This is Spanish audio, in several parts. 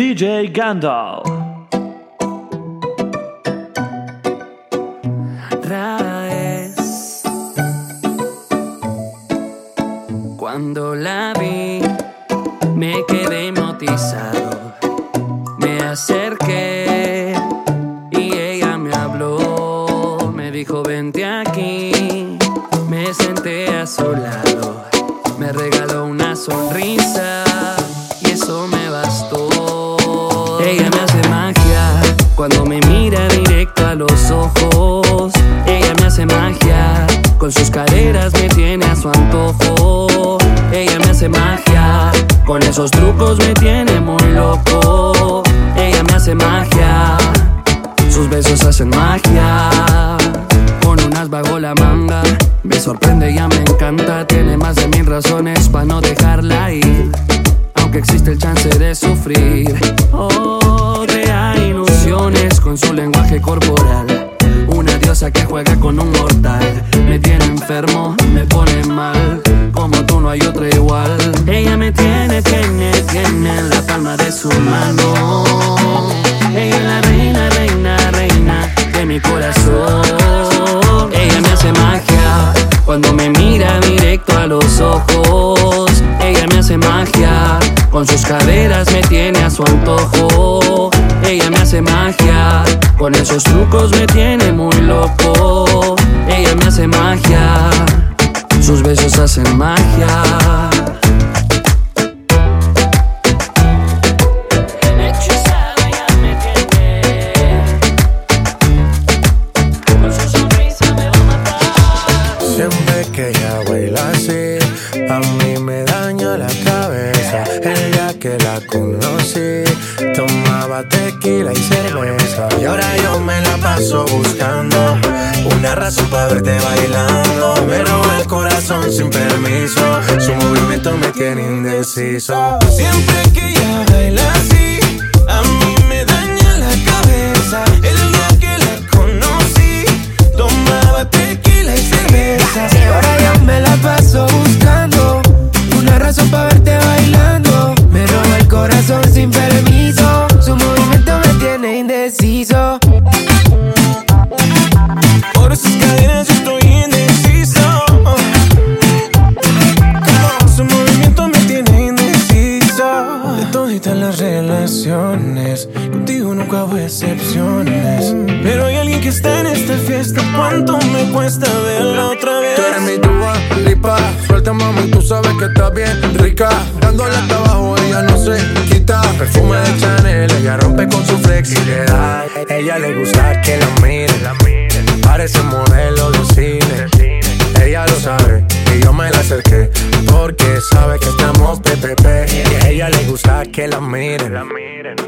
DJ Gandalf. Traes cuando la su antojo. Ella me hace magia, con esos trucos me tiene muy loco. Ella me hace magia so le gusta que la miren. Parece modelo de cine. Ella lo sabe y yo me la acerqué. Porque sabe que estamos PPP. Y a ella le gusta que la miren.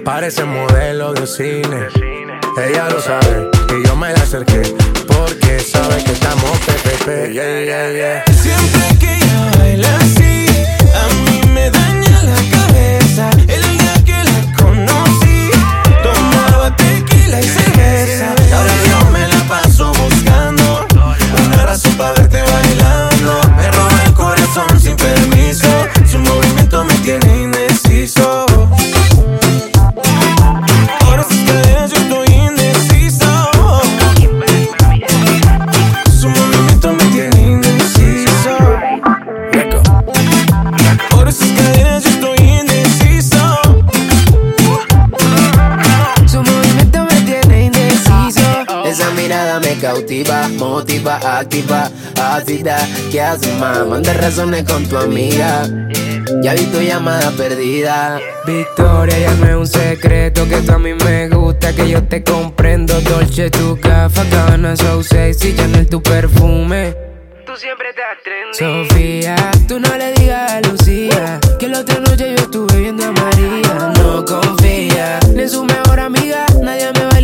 Parece modelo de cine. Ella lo sabe cositas que haces más. Manda razones con tu amiga. Ya vi tu llamada perdida. Victoria, ya no es un secreto que tú a mí me gusta, que yo te comprendo. Dolce, tu café, cabana, so sexy, Chanel, tu perfume. Tú siempre te atrendes. Sofía, tú no le digas a Lucía que la otra noche yo estuve viendo a María. No confía ni en su mejor amiga, nadie me va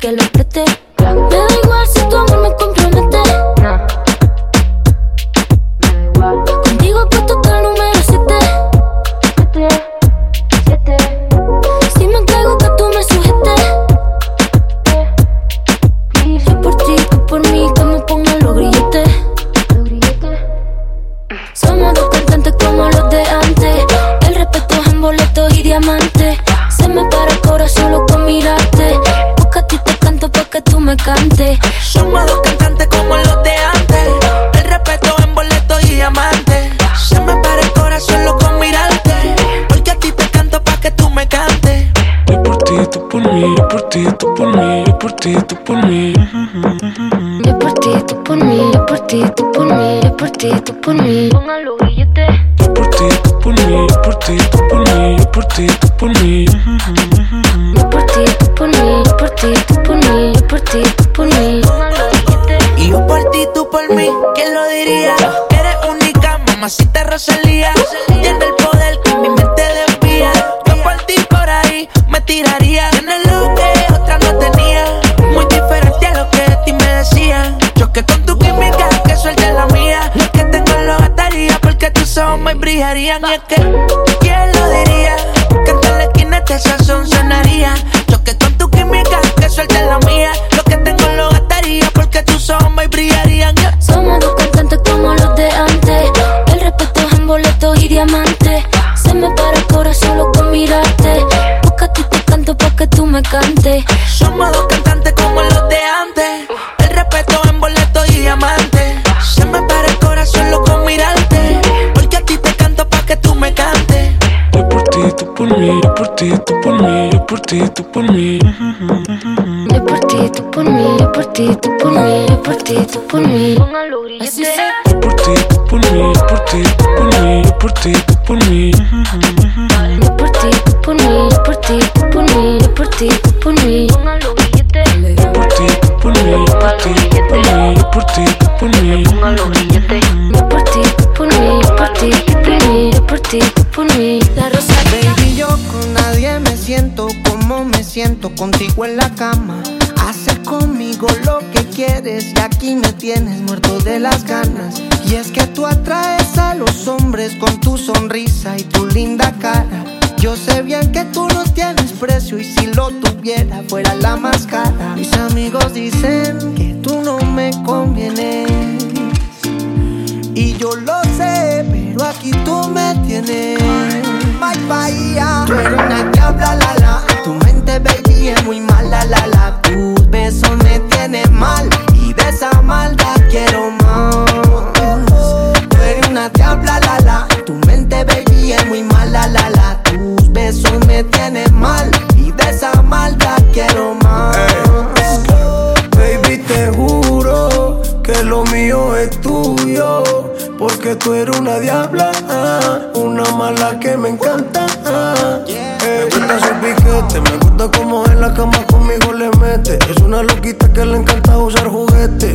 que lo preste. Somos dos cantantes como los de antes. El respeto es en boletos y diamantes. Se me para el corazón solo con mirarte. Porque a ti te canto pa' que tú me cantes. Somos dos cantantes como los de antes. El respeto en boleto y diamante. Se me para el corazón solo con mirarte. Porque a ti te canto pa' que tú me cantes. Yo por ti, tú por mí, yo por ti, tú por mí, yo por ti, tú por mí. Por mí. Yo por ti, tú por mí. Yo por ti, tú por mí. Así sé. Yo por ti, tú por mí, yo por ti, tú por mí, yo por ti, tú por mí. Yo por ti, tú por mí. Yo por ti, tú por mí. Yo por ti, tú por mí. Yo por ti, tú por mí, yo por ti, tú por mí, yo por ti, tú por mí. Yo por ti, tú por mí. Yo por ti, tú por mí. Yo por ti, tú por mí. La rosa Baby, yo con nadie me siento como me siento contigo en la cama. Haces conmigo lo que quieres y aquí me tienes muerto de las ganas. Y es que tú atraes a los hombres con tu sonrisa y tu linda cara. Yo sé bien que tú no tienes precio y si lo tuviera fuera la más cara. Mis amigos dicen que tú no me convienes. Y yo lo sé, pero aquí tú me tienes. Bye bye, Tú eres una diabla, la la. Tu mente, baby, es muy mala, la la. Mal. Y de esa maldad quiero más. Tú eres una diabla, la la. Tu mente, baby, es muy mala, la la. Tus besos me tienen mal. Y de esa maldad quiero más. Baby, te juro que lo mío es tuyo. Porque tú eres una diabla, una mala que me encanta. Me gusta su piquete, me gusta como en la cama conmigo Es una loquita que le encanta usar juguetes.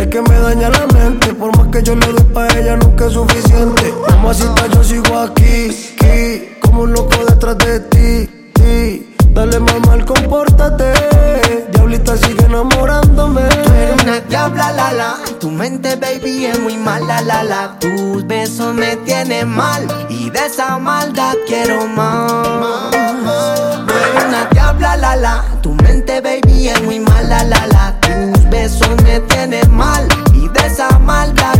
Es que me daña la mente, por más que yo le doy pa' ella nunca es suficiente. Mamacita, yo sigo aquí, aquí, como un loco detrás de ti, ti. Dale mamá, compórtate. Diablita sigue enamorándome. Tú eres una diabla, la la. Tu mente, baby, es muy mala, la la. Tus besos me tienen mal. Y de esa maldad quiero más. Una diabla, la la. Tu mente, baby, es muy mala, la la. Tus besos me tienen mal. Y de esa maldad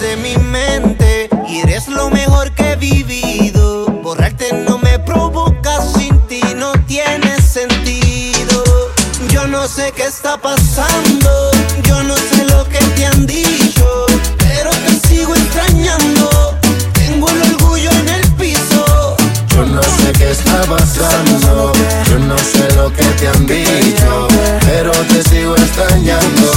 de mi mente y eres lo mejor que he vivido. Borrarte no me provoca, sin ti no tiene sentido. Yo no sé qué está pasando, yo no sé pasando. Yo no sé lo que te han dicho, pero te sigo extrañando.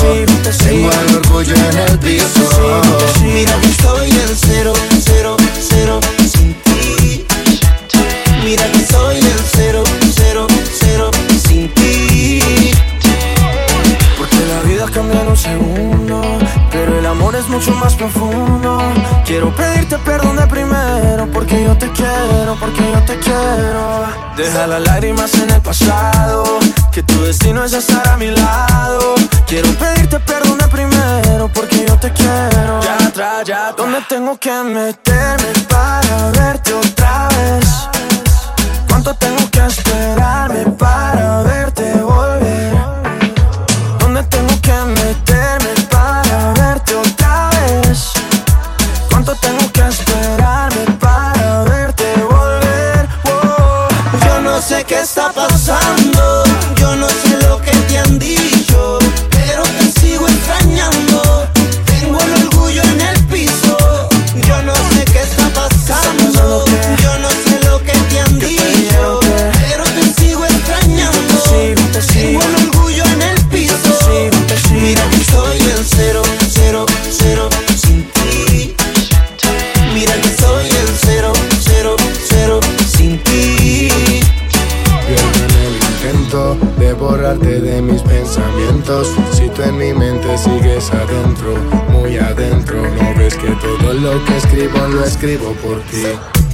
Tengo el orgullo en el piso. Mira que estoy en cero, cero, cero sin ti. Mira que estoy en cero, cero, cero sin ti. Porque la vida cambia en un segundo, pero el amor es mucho más profundo Quiero pedirte perdón de primero porque yo te quiero, porque yo te quiero. Deja las lágrimas en el pasado, que tu destino es estar a mi lado. Quiero pedirte perdón de primero porque yo te quiero. Ya atrás, ya atrás. ¿Dónde tengo que meterme para verte otra vez? ¿Cuánto tengo que esperarme para verte volver? sé qué está pasando, yo no sé lo que te han dicho. escribo por ti.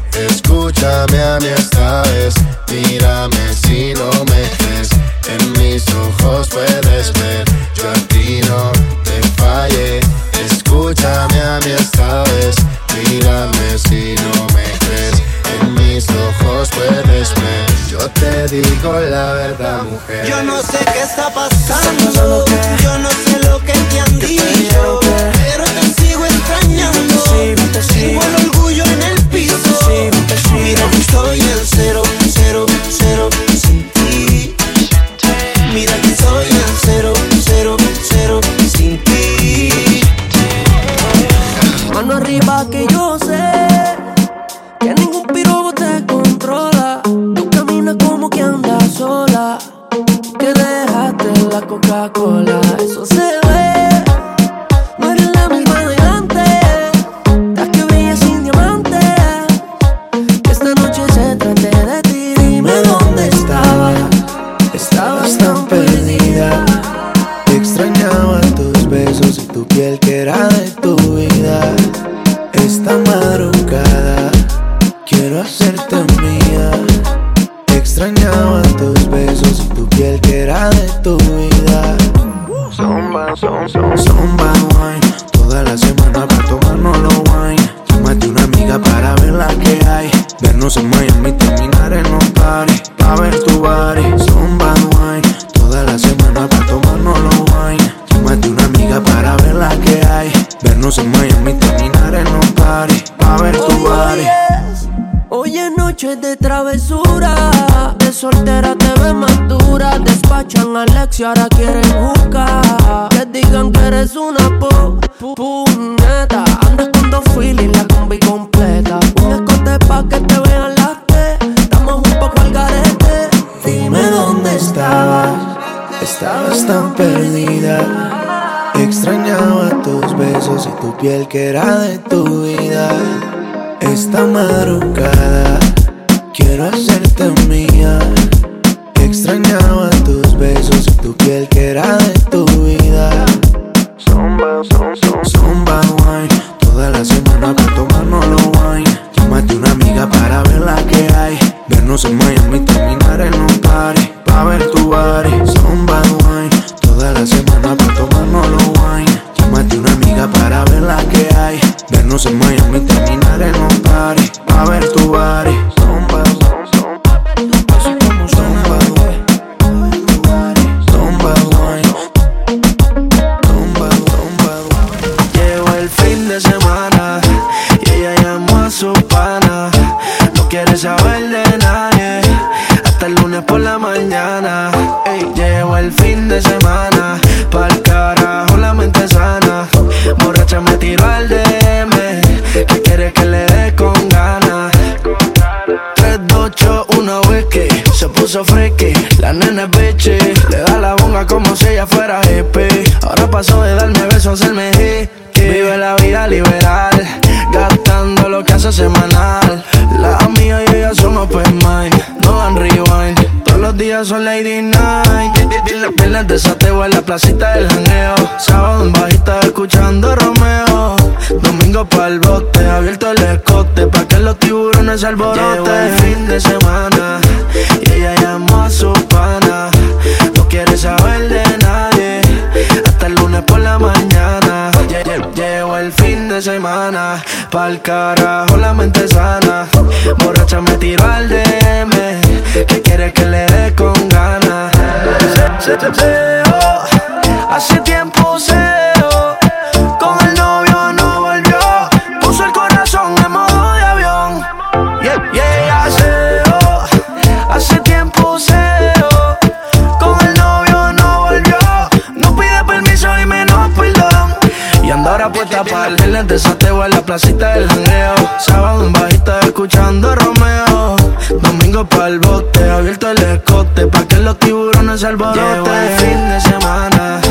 Bote, abierto el escote. Pa' que los tiburones se alboroten. El fin de semana.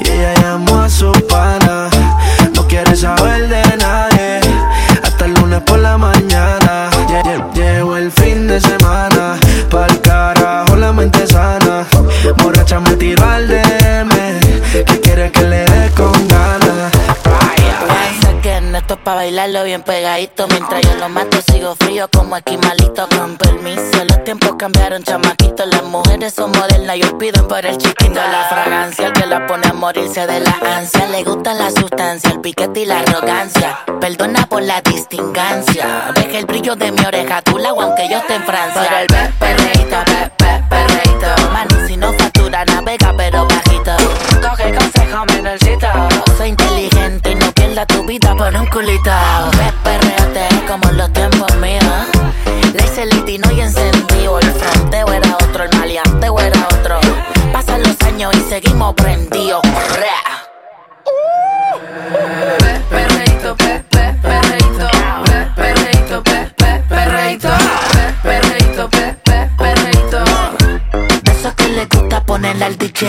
Y ella llamó a su pana. No quiere saber de pa' bailarlo bien pegadito. Mientras yo lo mato sigo frío como esquimalito Con permiso, los tiempos cambiaron chamaquito Las mujeres son modernas. Y piden por el chiquito La fragancia, el que la pone a morirse de la ansia. Le gusta la sustancia, el piquete y la arrogancia. Perdona por la distingancia. Deja el brillo de mi oreja tu lado aunque yo esté en Francia. Por el pe- perreíto, pe- pe- perreíto. Mani si no factura navega pero bajito. Coge consejo menorcito. Soy inteligente pierda tu vida por un culito. Ve, perreate como en los tiempos míos. Le hice el litino y encendido El fronteo era otro, el maleanteo era otro. Pasan los años y seguimos prendidos Pe- Perreíto, pe- pe- perreíto Pe- Perreíto, pe- pe- perreíto Pe- Perreíto, pe- pe- perreíto De esos que le gusta ponerle al DJ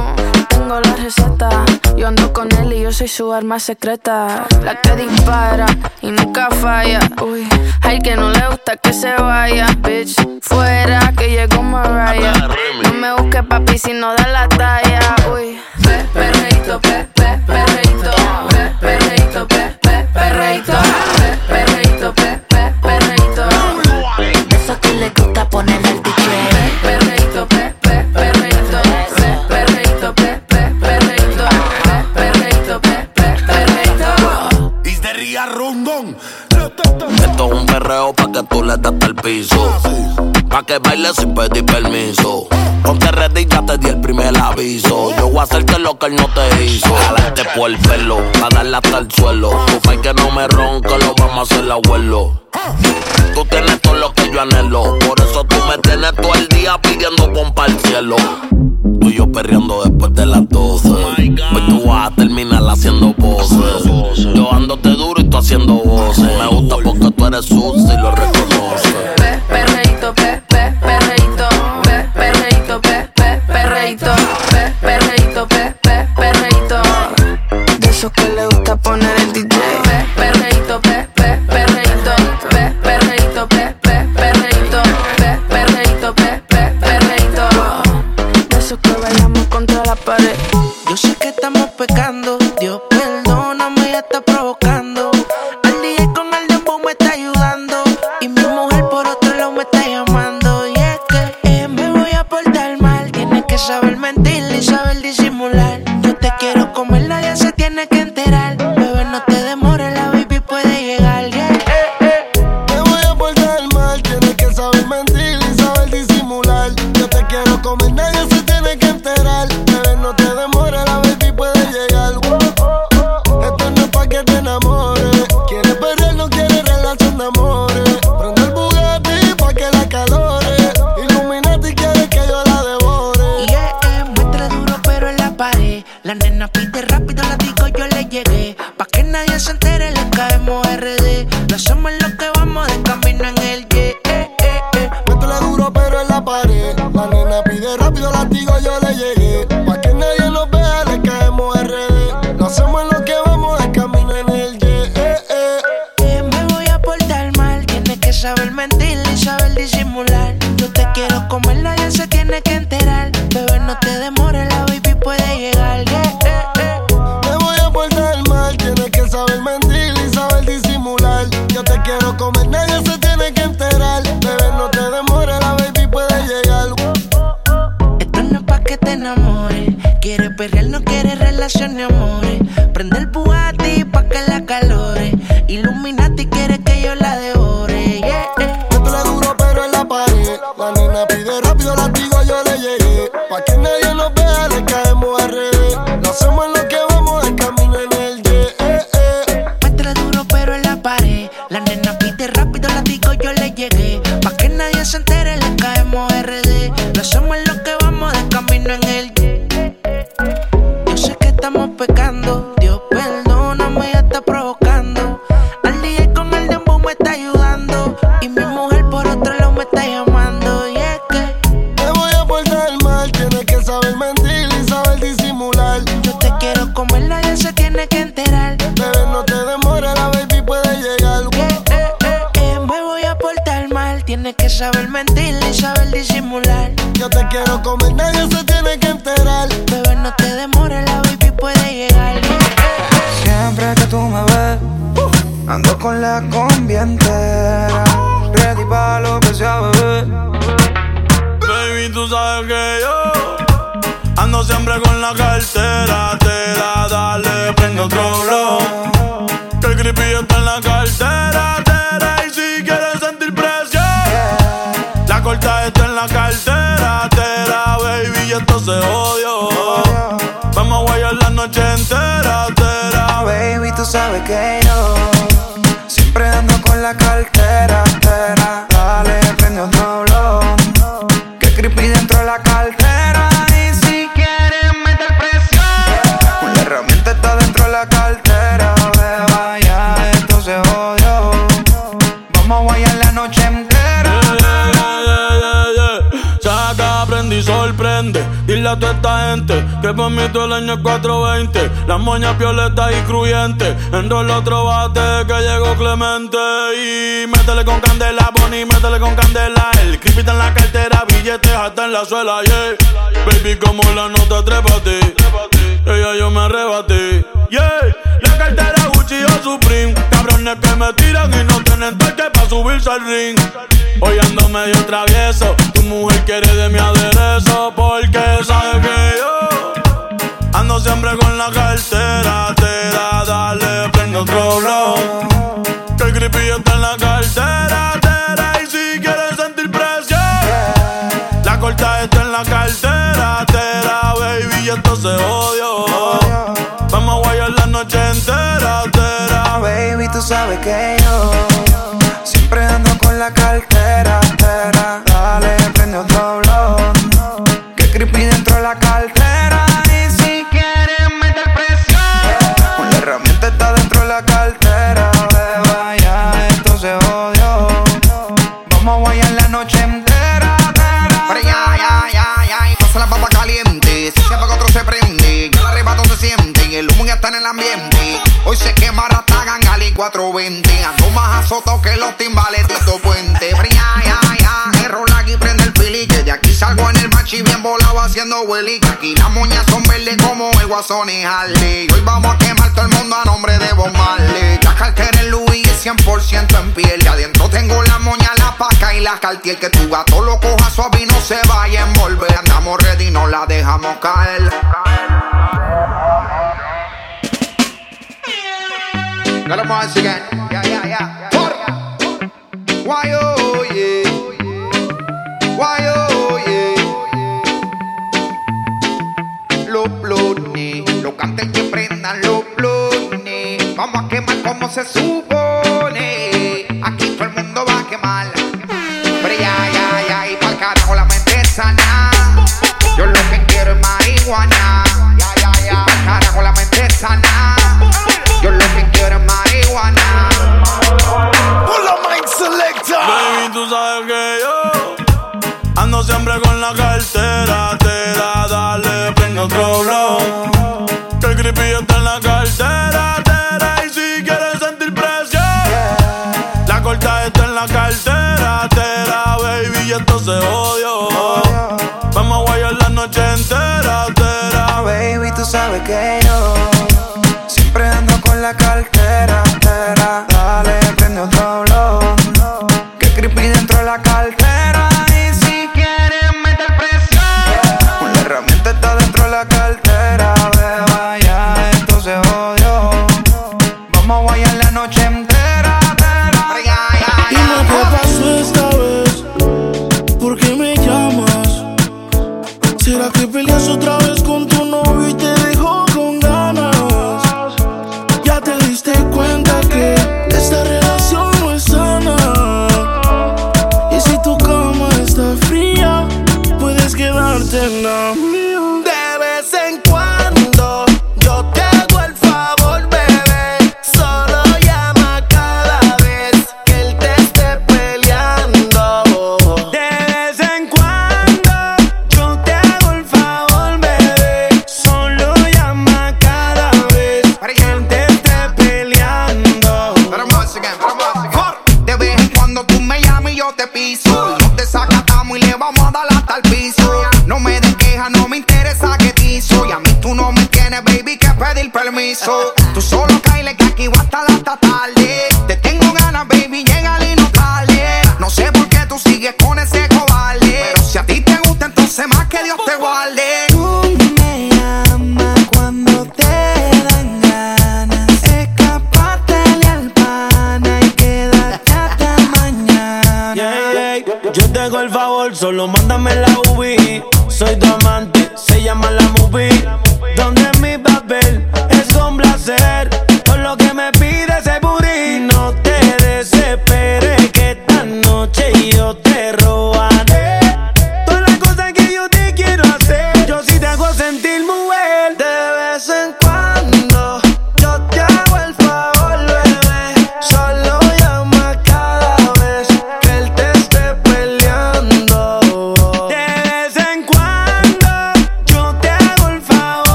Soy su arma secreta. La que dispara y nunca falla. Uy, hay que no le gusta que se vaya, bitch. Fuera que llegó Mariah. No me busques papi si no da la talla. Uy, pe, perreíto, pe, pe, perreíto. Pe, perreíto, pe, pe, perreíto. Pe, perreíto, perreo pa' que tú le das al piso. Pa' que bailes sin pedir permiso. Ponte ready, ya te di el primer aviso. Yo voy a hacerte lo que él no te hizo. Jalarte por el pelo, pa' darle hasta el suelo. Tu pa' que no me ronca, lo vamos a hacer abuelo. Tú tienes todo lo que yo anhelo. Por eso tú me tienes todo el día pidiendo pompa al cielo. Tú y yo perreando después de las 12. Hoy tú vas a terminar haciendo poses. Yo tú haciendo voces. Me gusta porque tú eres sucia y lo reconoces. Pe, perreíto, pe, pe, perreíto. Pe, perreíto, pe, pe, perreíto. Pe, perreíto, pe, pe, perreíto. De esos que le gusta poner estamos pecando. moña violeta y cruyente. Enrola otro bate que llegó Clemente. Y métele con candela, Bonnie, métele con candela. El creepy está en la cartera, billetes hasta en la suela, yeah. Baby, como la nota, trépate. Ella yo me arrebaté, yeah. La cartera Gucci o Supreme. Cabrones que me tiran y no tienen toque para subirse al ring. Hoy ando medio travieso. Tu mujer quiere de mi aderezo porque sabe que siempre con la cartera. Tera, dale, prende otro blow. Que el creepy está en la cartera. Tera, y si quieres sentir presión, la corta está en la cartera. Tera, baby, y esto se odio. Vamos a guayar la noche entera. Tera, baby, tú sabes que yo siempre ando con la cartera. lo venden. Ando más azotado que los timbales de estos puentes. Fría, ya, ya. Enrola aquí, prende el pili. Que de aquí salgo en el machi bien volado haciendo hueli. Que aquí las moñas son verdes como el guasón y Harley. Hoy vamos a quemar todo el mundo a nombre de Bob Marley. La cartera en Luis 100% en piel. Y adentro tengo la moña, la paca y la cartier. Que tu gato lo coja suave y no se vaya a envolver. Andamos ready, no la dejamos caer. Tell them once again. Yeah, yeah, yeah. Por. Why oh yeah. Why oh yeah. Los blones, los canten y prendan los blones. Vamos a quemar como se supo.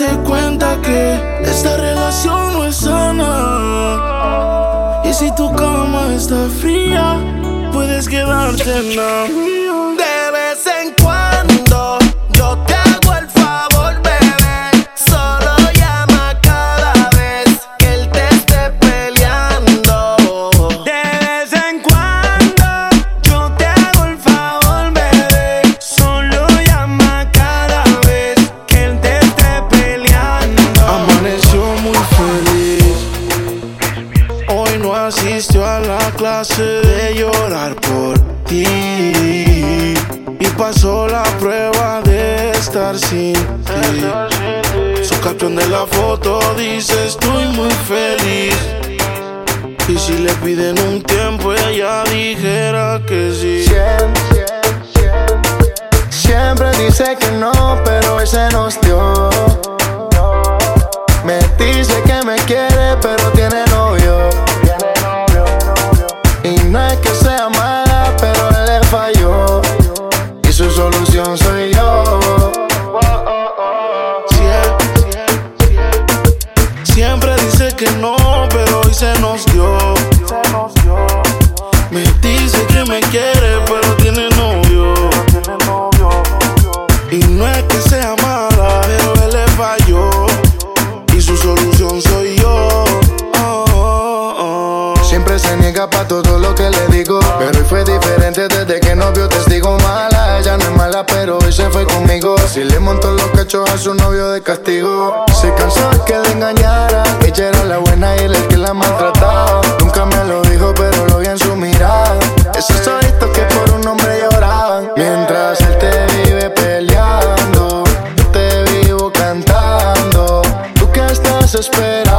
darte cuenta que esta relación no es sana. Y si tu cama está fría, puedes quedarte en la. que no, pero hoy se nos dio. Me dice que me quiere, pero dice desde que no vio testigo mala. Ella no es mala, pero hoy se fue conmigo. Si le montó los cachos a su novio de castigo. Se cansó de que le engañara. Ella era la buena y él el que la maltrataba. Nunca me lo dijo, pero lo vi en su mirada. Esos ojitos que por un hombre lloraban. Mientras él te vive peleando, yo te vivo cantando. ¿Tú qué estás esperando,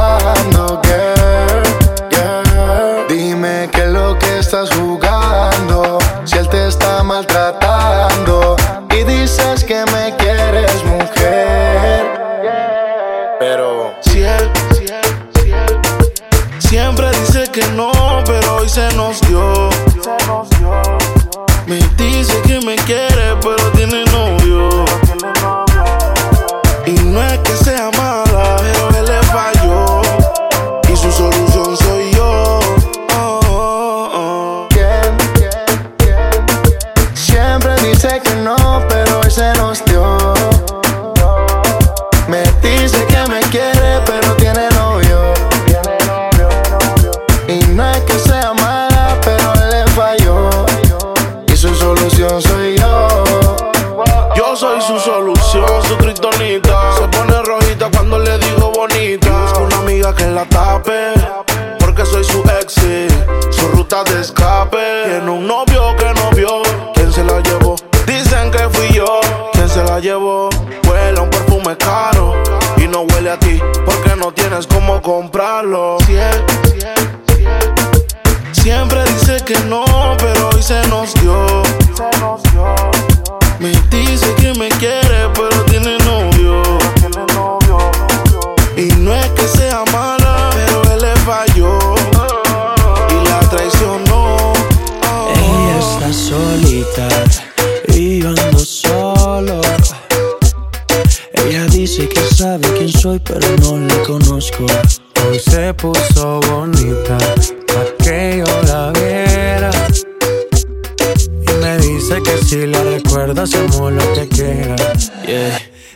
cuando le digo bonita. Busco una amiga que la tape, porque soy su ex, su ruta de escape. Tiene un novio que no vio, ¿quién se la llevó? Dicen que fui yo, ¿quién se la llevó? Huele a un perfume caro y no huele a ti, porque no tienes cómo comprarlo. Siempre dice que no, pero hoy se nos dio. Me dice que me quiere, pero tiene novio. Y no es que sea mala, pero él le falló. Y la traicionó. Ella está solita y yo ando solo. Ella dice que sabe quién soy, pero no la conozco. Hoy se puso bonita pa' que yo la viera. Y me dice que si la recuerda hacemos lo que quiera. Yeah.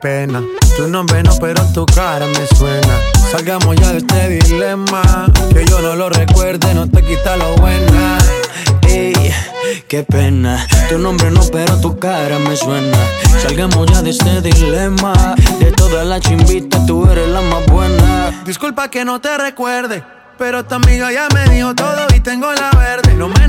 Pena. Tu nombre no, pero tu cara me suena. Salgamos ya de este dilema. Que yo no lo recuerde, no te quita lo buena. Ey, qué pena. Tu nombre no, pero tu cara me suena. Salgamos ya de este dilema. De todas las chimbitas, tú eres la más buena. Disculpa que no te recuerde. Pero tu amiga ya me dijo todo y tengo la verde. No me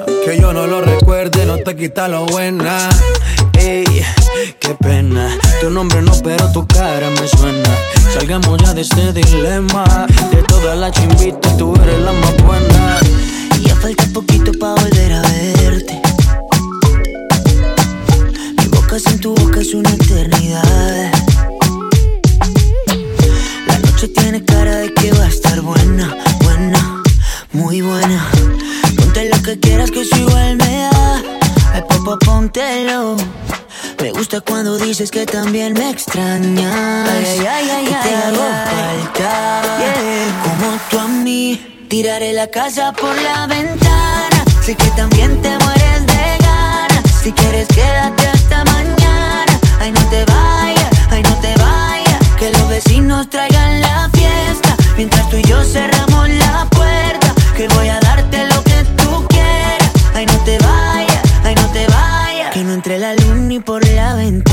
No lo recuerde, no te quita lo buena. Ey, qué pena. Tu nombre no, pero tu cara me suena. Salgamos ya de este dilema. De todas las chimbitas, tú eres la más Tiraré la casa por la ventana. Sé que también te mueres de ganas. Si quieres, quédate hasta mañana. Ay, no te vayas, ay, no te vayas. Que los vecinos traigan la fiesta. Mientras tú y yo cerramos la puerta. Que voy a darte lo que tú quieras. Ay, no te vayas, ay, no te vayas. Que no entre la luz ni por la ventana.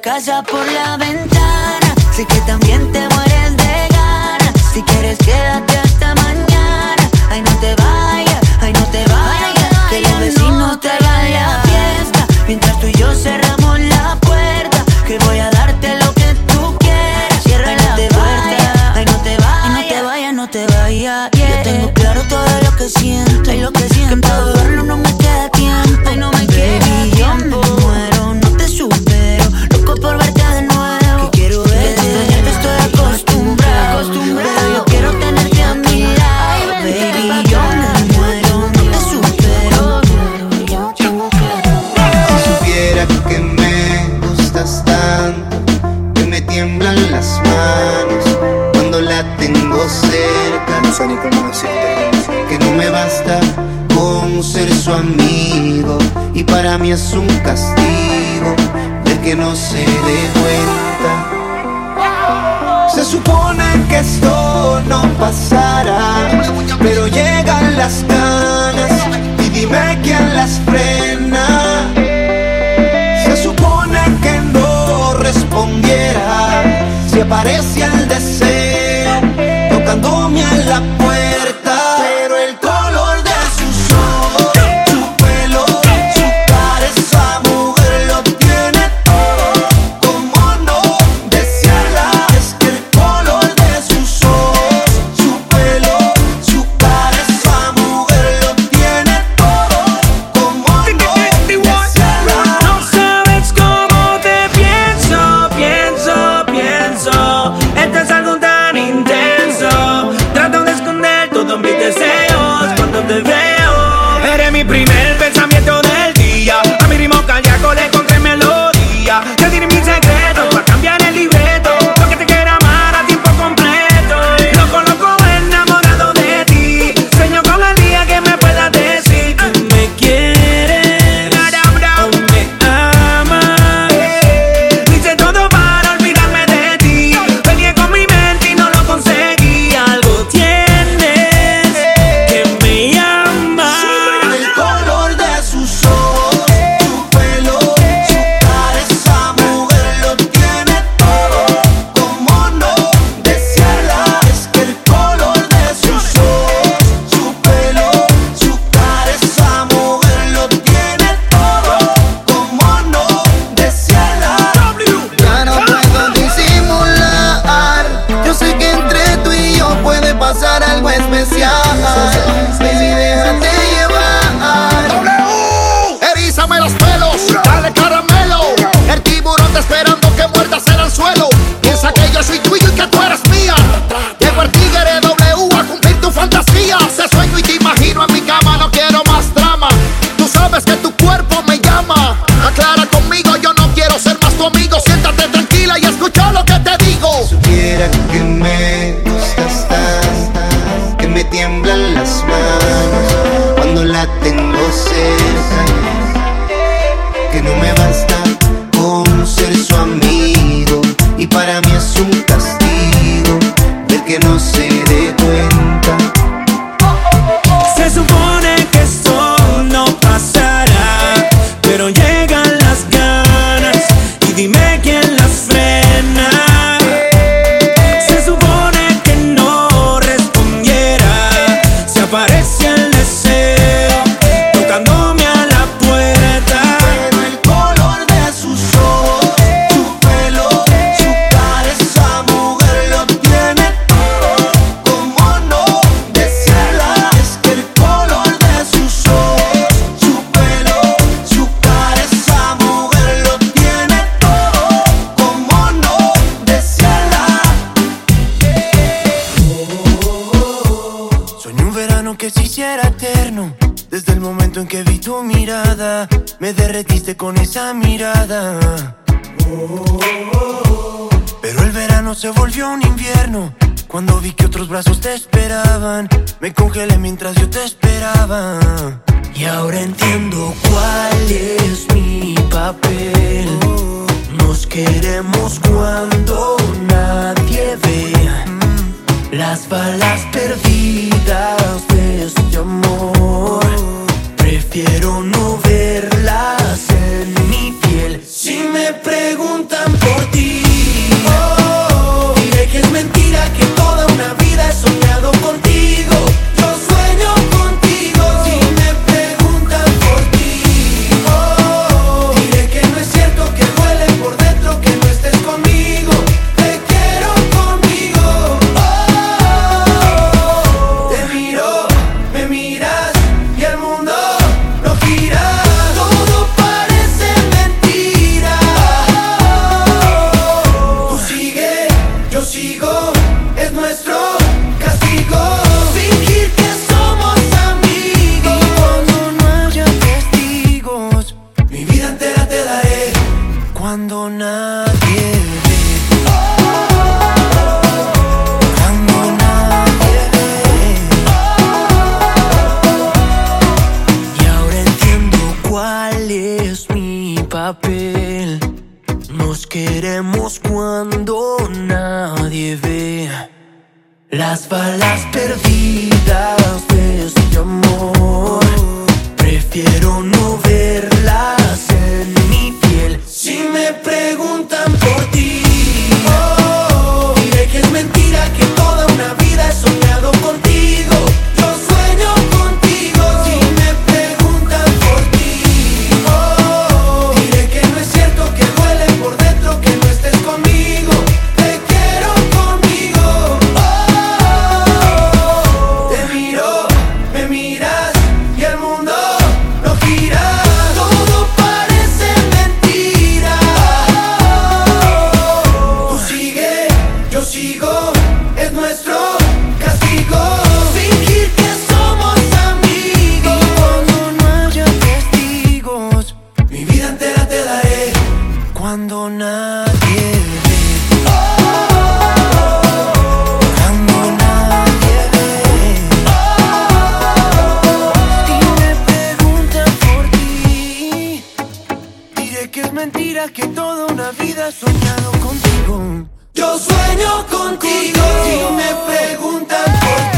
casa por la ventana. Sé que también te mueres de ganas. Si quieres, quédate hasta mañana. Ay, no te vayas, ay, no te vayas. Que los vecinos te hagan la fiesta. Mientras tú y yo cerramos la puerta, que voy a darte lo que tú quieras. Cierra no la puerta, ay, no te vayas. No te vayas, no te vayas. Yo tengo claro todo lo que siento. Y lo que siento. Que para no me es un castigo del que no se dé cuenta. Se supone que esto no pasará, pero llegan las ganas y dime quién las frena. Se supone que no respondiera si aparece el deseo mujer es mi una vida he soñado contigo. Yo sueño contigo. Si me preguntan por qué.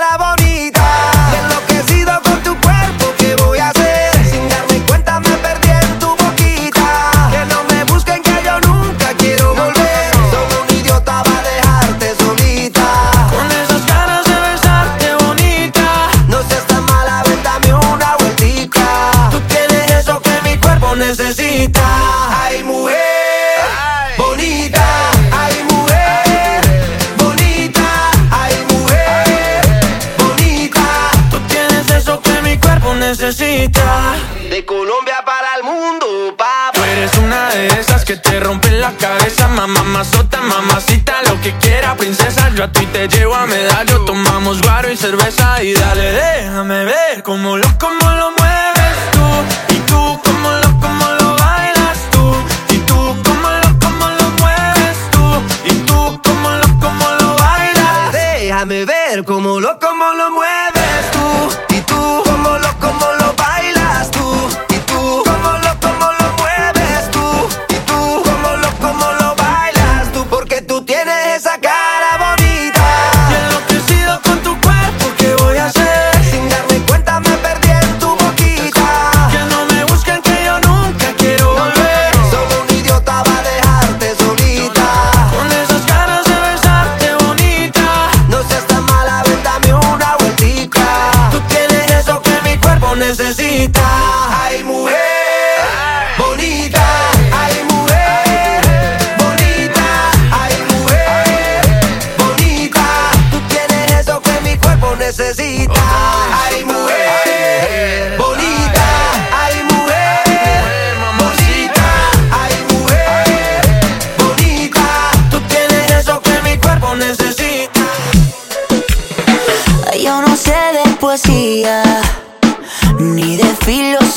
De Colombia para el mundo, papá. Tú eres una de esas que te rompen la cabeza. Mamá, mazota, mamacita, lo que quiera, princesa. Yo a ti te llevo a medallo. Tomamos guaro y cerveza. Y dale, déjame ver cómo lo, cómo lo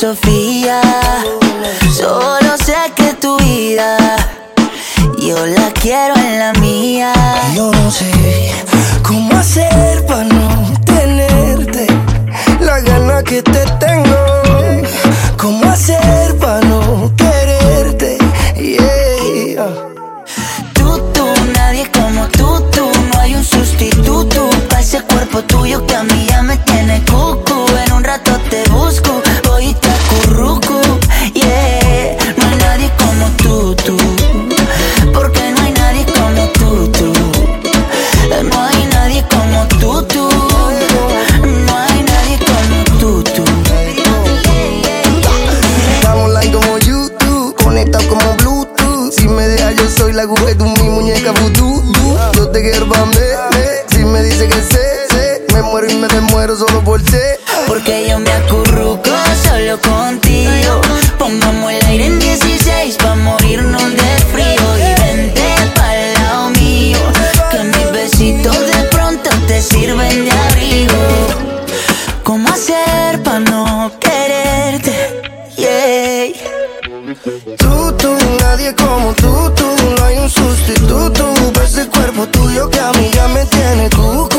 Sofía. me muero y me desmuero solo por ti. Porque yo me acurruco solo contigo. Pongamos el aire en 16 pa' morirnos de frío. Y vente pa'l lado mío, que mis besitos de pronto te sirven de abrigo. ¿Cómo hacer pa' no quererte? Yeah. Tú, tú, nadie como tú, tú, no hay un sustituto. Ese cuerpo tuyo que a mí ya me tiene tú